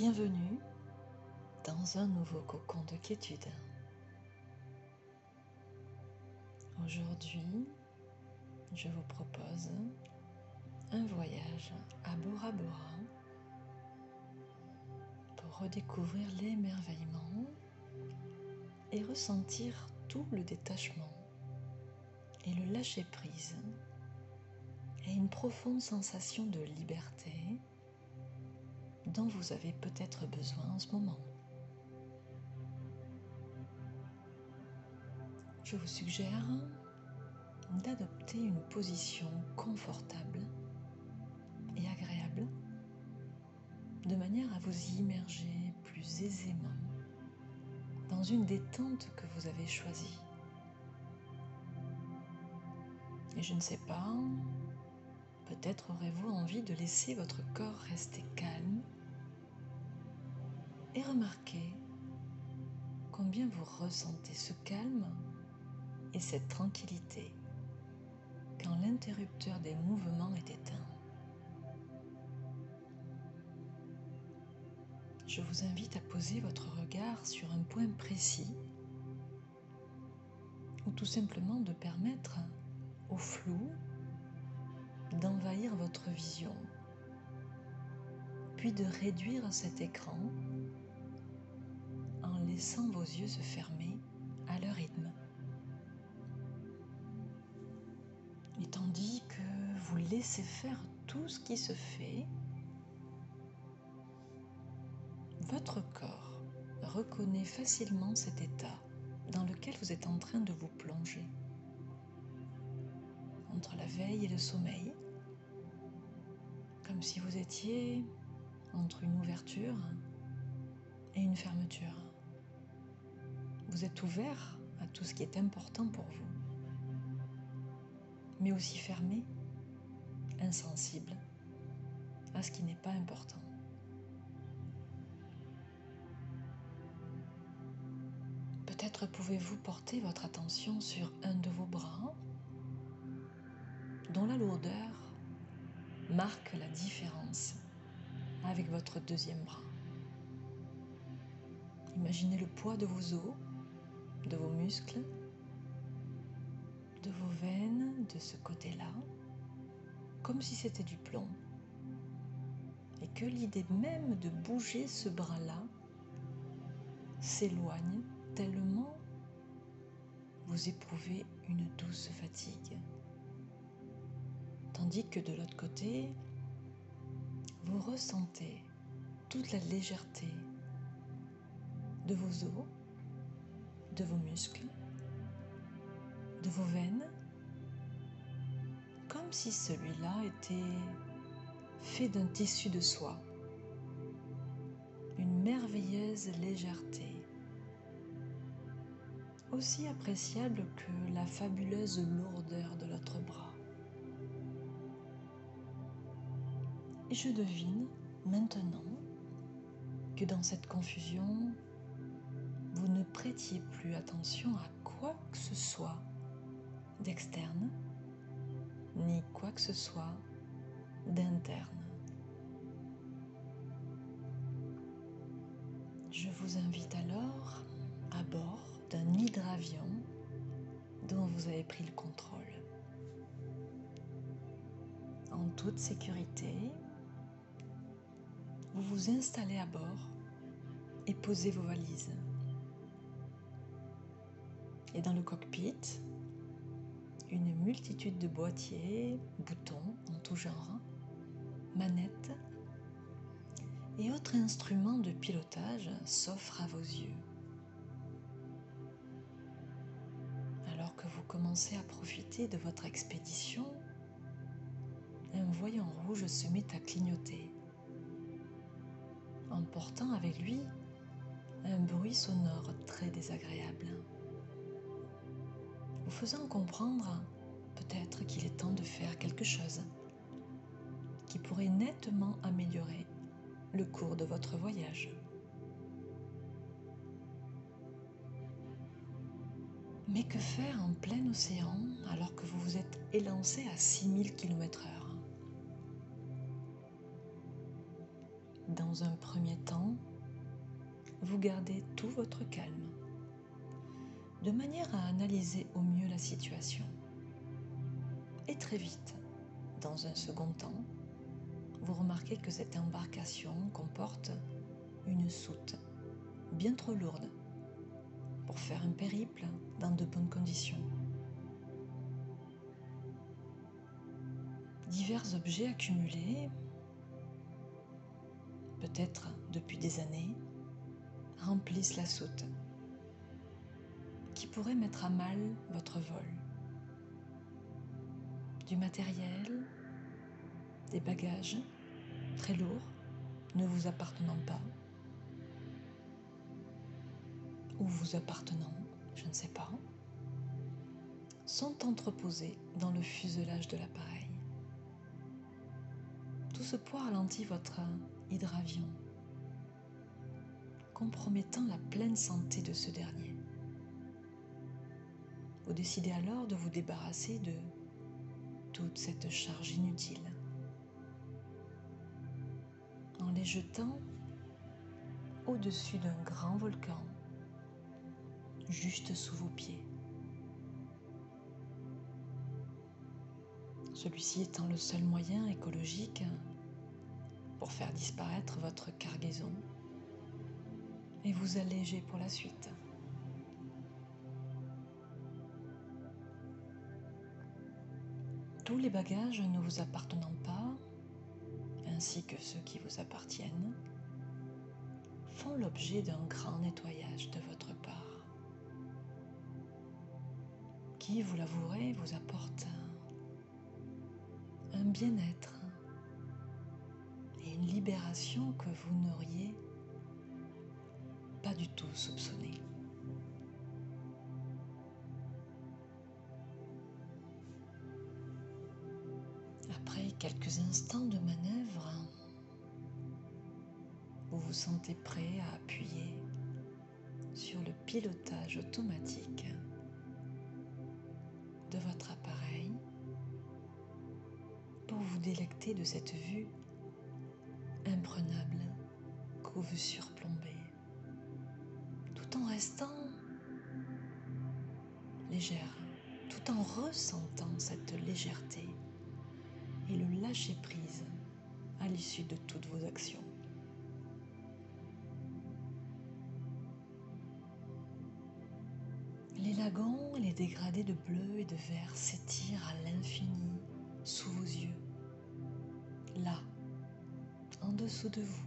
Bienvenue dans un nouveau cocon de quiétude. Aujourd'hui, je vous propose un voyage à Bora Bora pour redécouvrir l'émerveillement et ressentir tout le détachement et le lâcher-prise et une profonde sensation de liberté dont vous avez peut-être besoin en ce moment. Je vous suggère d'adopter une position confortable et agréable de manière à vous immerger plus aisément dans une détente que vous avez choisie. Et je ne sais pas, peut-être aurez-vous envie de laisser votre corps rester calme et remarquez combien vous ressentez ce calme et cette tranquillité quand l'interrupteur des mouvements est éteint. Je vous invite à poser votre regard sur un point précis ou tout simplement de permettre au flou d'envahir votre vision, puis de réduire cet écran laissant vos yeux se fermer à leur rythme. Et tandis que vous laissez faire tout ce qui se fait, votre corps reconnaît facilement cet état dans lequel vous êtes en train de vous plonger. Entre la veille et le sommeil, comme si vous étiez entre une ouverture et une fermeture. Vous êtes ouvert à tout ce qui est important pour vous, mais aussi fermé, insensible à ce qui n'est pas important. Peut-être pouvez-vous porter votre attention sur un de vos bras dont la lourdeur marque la différence avec votre deuxième bras. Imaginez le poids de vos os, de vos muscles, de vos veines de ce côté-là, comme si c'était du plomb. Et que l'idée même de bouger ce bras-là s'éloigne tellement vous éprouvez une douce fatigue. Tandis que de l'autre côté, vous ressentez toute la légèreté de vos os, de vos muscles, de vos veines, comme si celui-là était fait d'un tissu de soie, une merveilleuse légèreté, aussi appréciable que la fabuleuse lourdeur de l'autre bras. Et je devine maintenant que dans cette confusion, vous ne prêtiez plus attention à quoi que ce soit d'externe, ni quoi que ce soit d'interne. Je vous invite alors à bord d'un hydravion dont vous avez pris le contrôle. En toute sécurité, vous vous installez à bord et posez vos valises. Et dans le cockpit, une multitude de boîtiers, boutons en tout genre, manettes et autres instruments de pilotage s'offrent à vos yeux. Alors que vous commencez à profiter de votre expédition, un voyant rouge se met à clignoter, emportant avec lui un bruit sonore très désagréable, vous faisant comprendre peut-être qu'il est temps de faire quelque chose qui pourrait nettement améliorer le cours de votre voyage. Mais que faire en plein océan alors que vous vous êtes élancé à 6000 km/h Dans un premier temps, vous gardez tout votre calme, de manière à analyser au mieux la situation. Et très vite, dans un second temps, vous remarquez que cette embarcation comporte une soute bien trop lourde pour faire un périple dans de bonnes conditions. Divers objets accumulés, peut-être depuis des années, remplissent la soute qui pourrait mettre à mal votre vol. Du matériel, des bagages très lourds ne vous appartenant pas ou vous appartenant, je ne sais pas, sont entreposés dans le fuselage de l'appareil. Tout ce poids ralentit votre hydravion, compromettant la pleine santé de ce dernier. Vous décidez alors de vous débarrasser de toute cette charge inutile en les jetant au-dessus d'un grand volcan juste sous vos pieds. Celui-ci étant le seul moyen écologique pour faire disparaître votre cargaison et vous alléger pour la suite. Tous les bagages ne vous appartenant pas, ainsi que ceux qui vous appartiennent, font l'objet d'un grand nettoyage de votre part qui, vous l'avouerez, vous apporte un bien-être et une libération que vous n'auriez pas du tout soupçonné. Quelques instants de manœuvre, vous vous sentez prêt à appuyer sur le pilotage automatique de votre appareil pour vous délecter de cette vue imprenable que vous surplombez, tout en restant légère, tout en ressentant cette légèreté et le lâcher prise à l'issue de toutes vos actions. Les lagons et les dégradés de bleu et de vert s'étirent à l'infini sous vos yeux, là, en dessous de vous.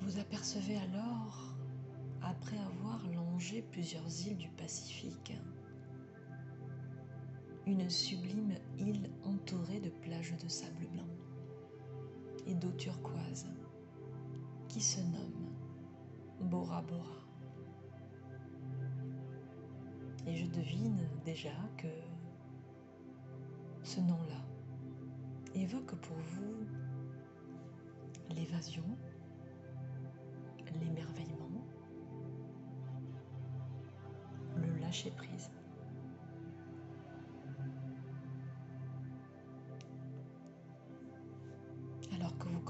Vous apercevez alors, après avoir longé plusieurs îles du Pacifique, une sublime île entourée de plages de sable blanc et d'eau turquoise qui se nomme Bora Bora. Et je devine déjà que ce nom-là évoque pour vous l'évasion, l'émerveillement, le lâcher-prise.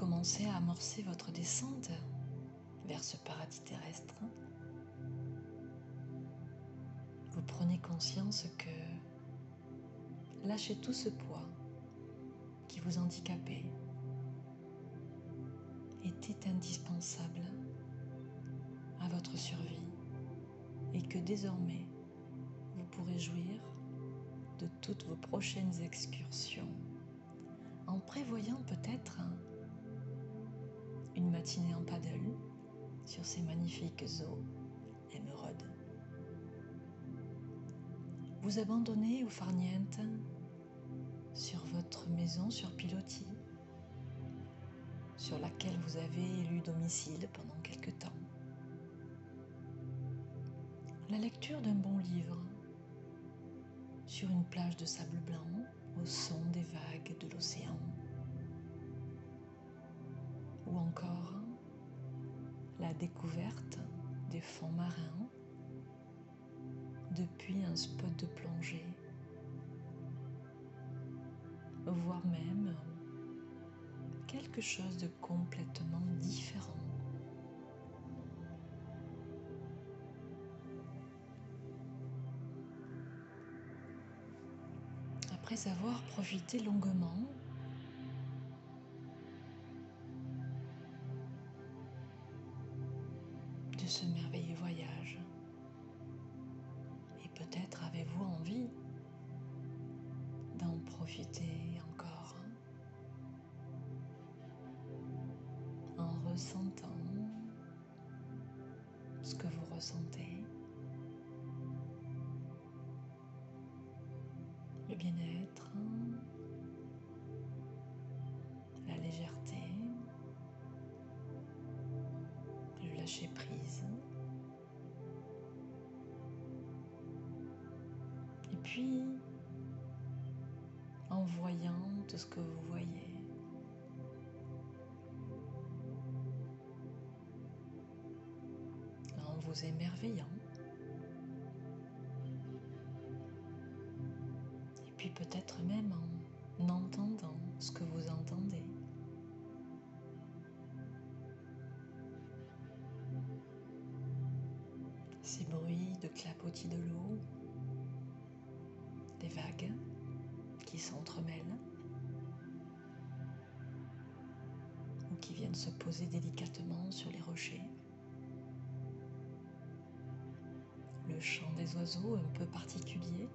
Commencez à amorcer votre descente vers ce paradis terrestre, vous prenez conscience que lâcher tout ce poids qui vous handicapait était indispensable à votre survie et que désormais vous pourrez jouir de toutes vos prochaines excursions en prévoyant peut-être une matinée en paddle sur ces magnifiques eaux émeraudes. Vous abandonnez au farniente sur votre maison sur pilotis, sur laquelle vous avez élu domicile pendant quelque temps. La lecture d'un bon livre sur une plage de sable blanc au son des vagues de l'océan. Ou encore la découverte des fonds marins depuis un spot de plongée, voire même quelque chose de complètement différent. Après avoir profité longuement de ce merveilleux voyage, et peut-être avez-vous envie d'en profiter encore en ressentant ce que vous ressentez. le bien-être, prise. Et puis, en voyant tout ce que vous voyez, en vous émerveillant, puis peut-être même en entendant ce que vous entendez. Clapotis de l'eau, des vagues qui s'entremêlent ou qui viennent se poser délicatement sur les rochers. Le chant des oiseaux un peu particulier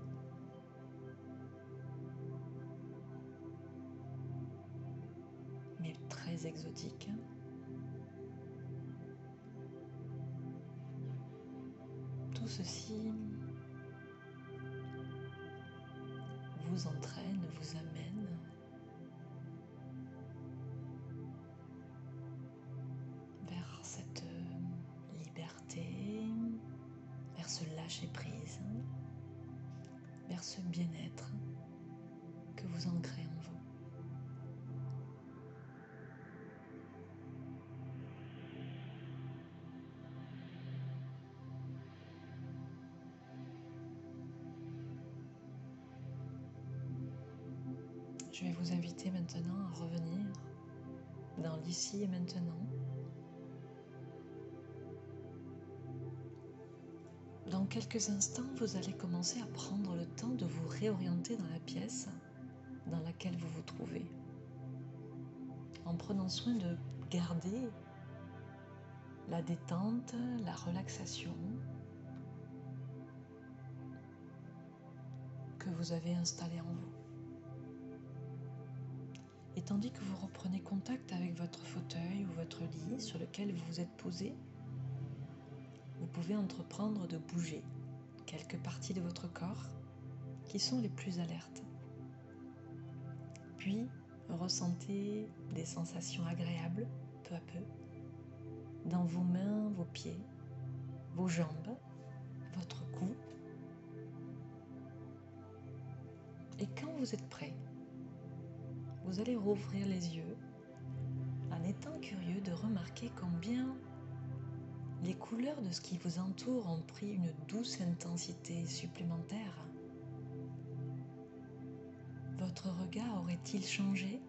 exotiques. Tout ceci vous entraîne, vous amène vers cette liberté, vers ce lâcher prise, vers ce bien-être que vous ancrez en vous. Je vais vous inviter maintenant à revenir dans l'ici et maintenant. Dans quelques instants, vous allez commencer à prendre le temps de vous réorienter dans la pièce dans laquelle vous vous trouvez, en prenant soin de garder la détente, la relaxation que vous avez installée en vous. Et tandis que vous reprenez contact avec votre fauteuil ou votre lit sur lequel vous vous êtes posé, vous pouvez entreprendre de bouger quelques parties de votre corps qui sont les plus alertes. Puis, ressentez des sensations agréables peu à peu dans vos mains, vos pieds, vos jambes, votre cou. Et quand vous êtes prêt, vous allez rouvrir les yeux en étant curieux de remarquer combien les couleurs de ce qui vous entoure ont pris une douce intensité supplémentaire. Votre regard aurait-il changé?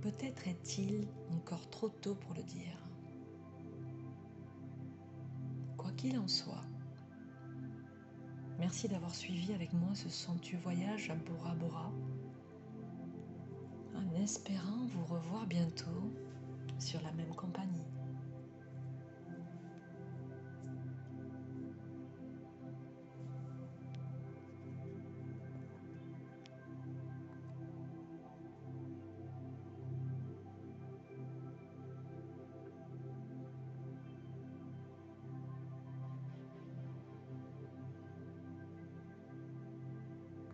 Peut-être est-il encore trop tôt pour le dire. Quoi qu'il en soit, merci d'avoir suivi avec moi ce somptueux voyage à Bora Bora espérant vous revoir bientôt sur la même compagnie.